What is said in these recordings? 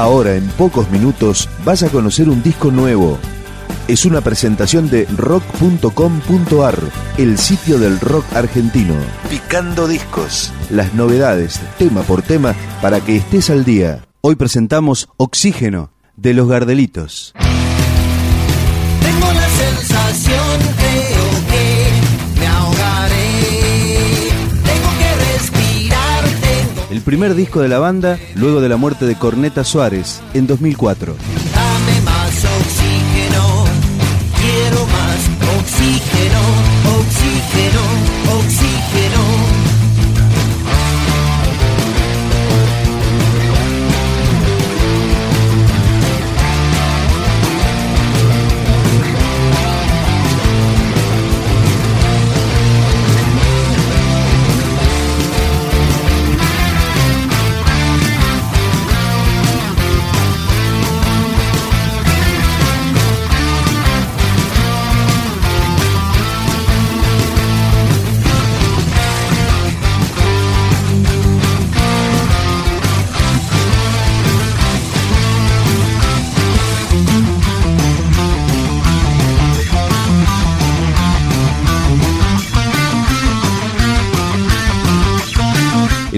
Ahora, en pocos minutos, vas a conocer un disco nuevo. Es una presentación de rock.com.ar, el sitio del rock argentino. Picando discos. Las novedades, tema por tema, para que estés al día. Hoy presentamos Oxígeno, de los Gardelitos. Tengo la sensación, creo primer disco de la banda luego de la muerte de Corneta Suárez en 2004. Dame más oxígeno. Quiero más oxígeno, oxígeno, oxígeno.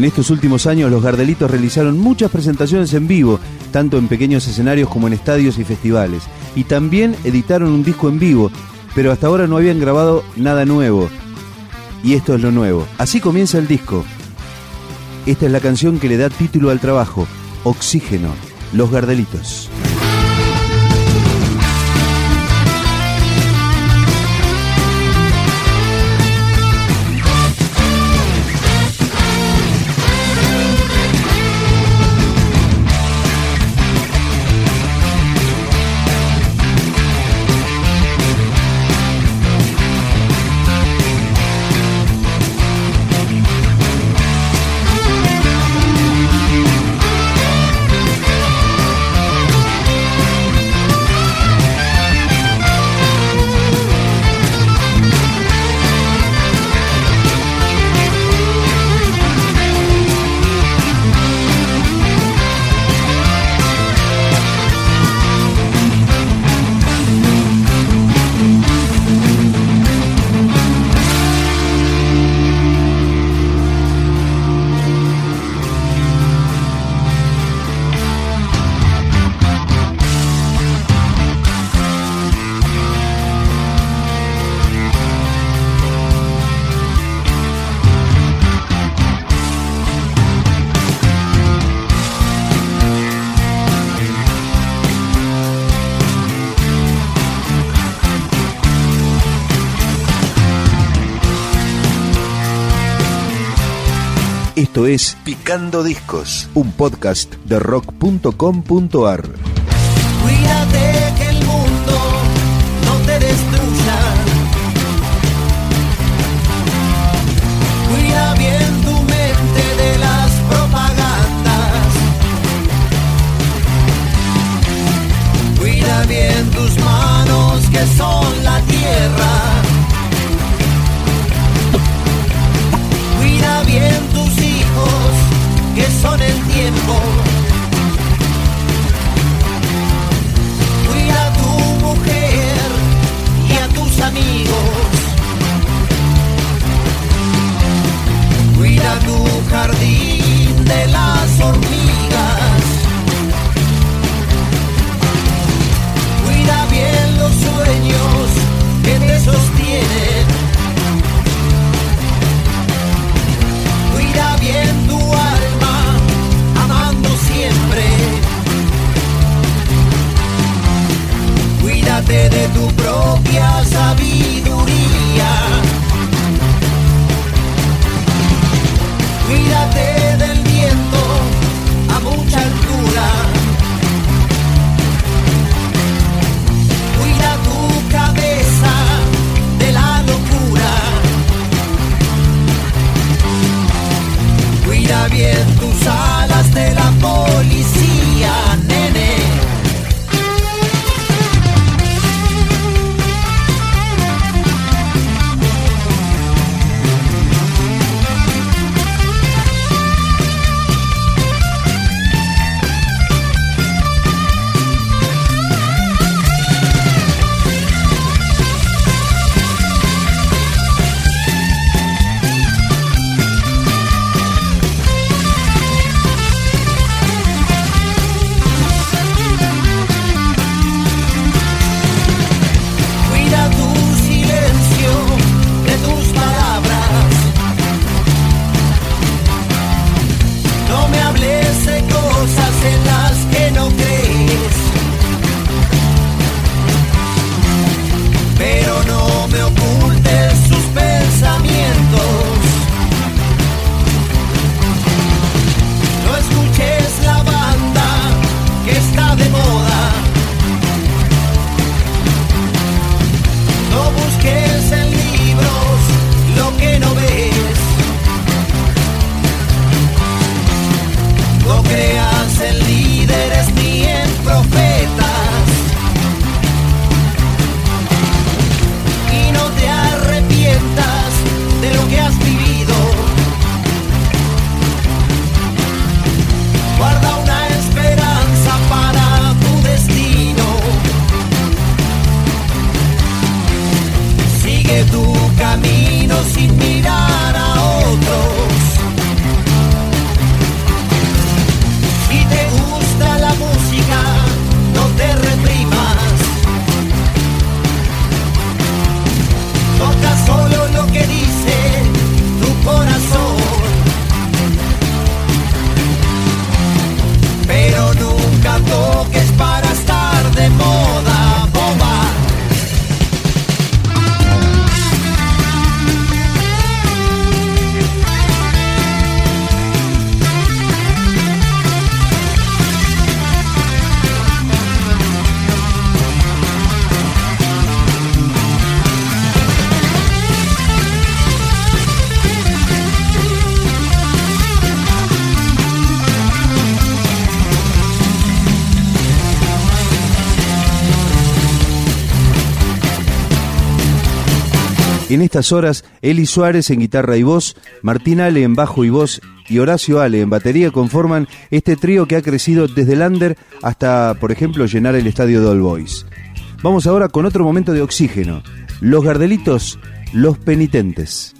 En estos últimos años los Gardelitos realizaron muchas presentaciones en vivo, tanto en pequeños escenarios como en estadios y festivales. Y también editaron un disco en vivo, pero hasta ahora no habían grabado nada nuevo. Y esto es lo nuevo. Así comienza el disco. Esta es la canción que le da título al trabajo, Oxígeno, Los Gardelitos. Esto es Picando Discos, un podcast de rock.com.ar. Sigue tu camino sin mirar En estas horas, Eli Suárez en guitarra y voz, Martín Ale en bajo y voz y Horacio Ale en batería conforman este trío que ha crecido desde el hasta, por ejemplo, llenar el estadio de All Boys. Vamos ahora con otro momento de oxígeno. Los Gardelitos, los penitentes.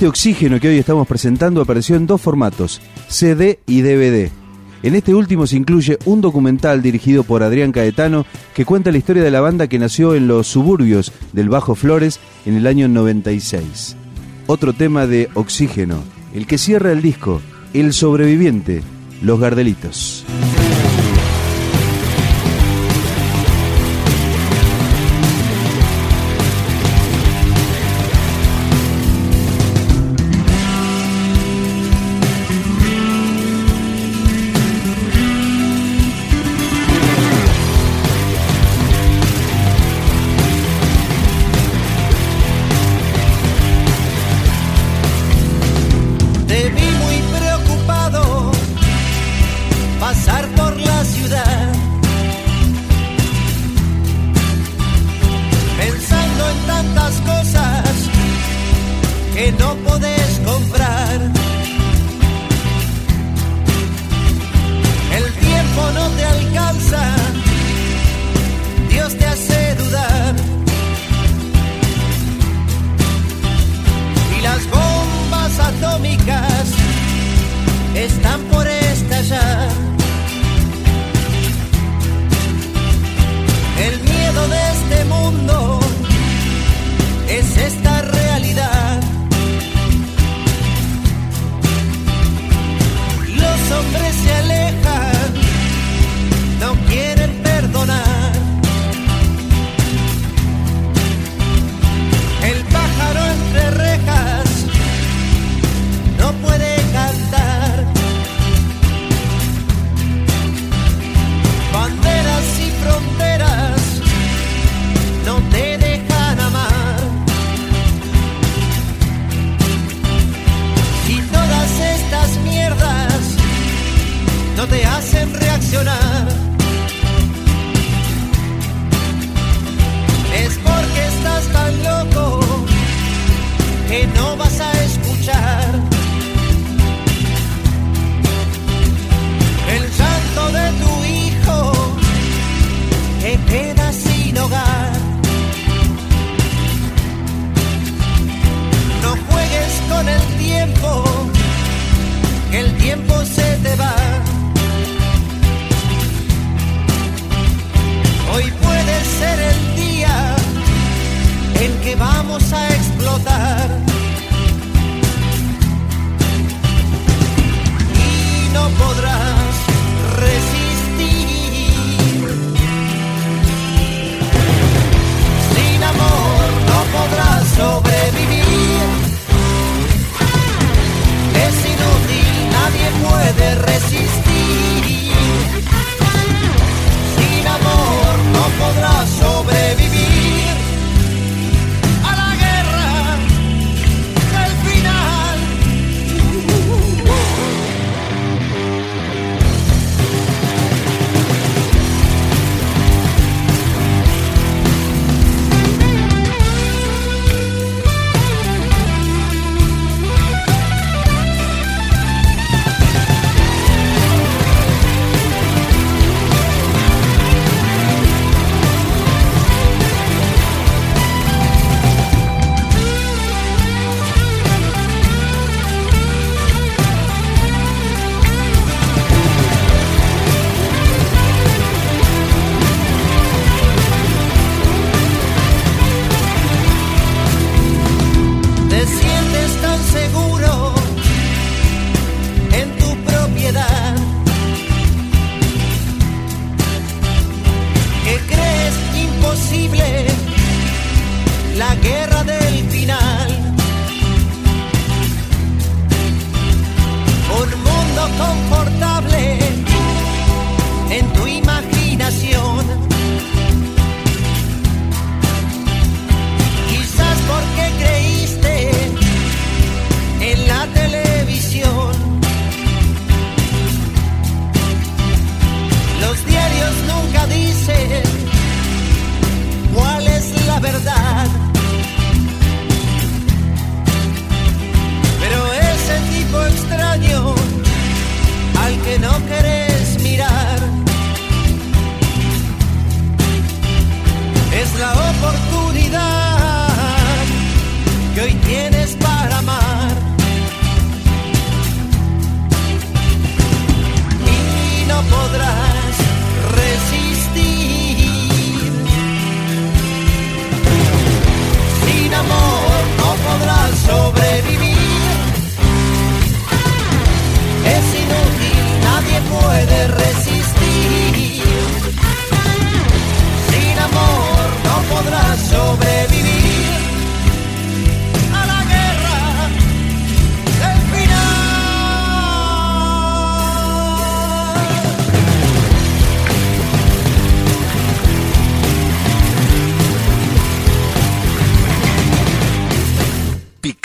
Este oxígeno que hoy estamos presentando apareció en dos formatos, CD y DVD. En este último se incluye un documental dirigido por Adrián Caetano que cuenta la historia de la banda que nació en los suburbios del Bajo Flores en el año 96. Otro tema de Oxígeno, el que cierra el disco, El sobreviviente, Los Gardelitos.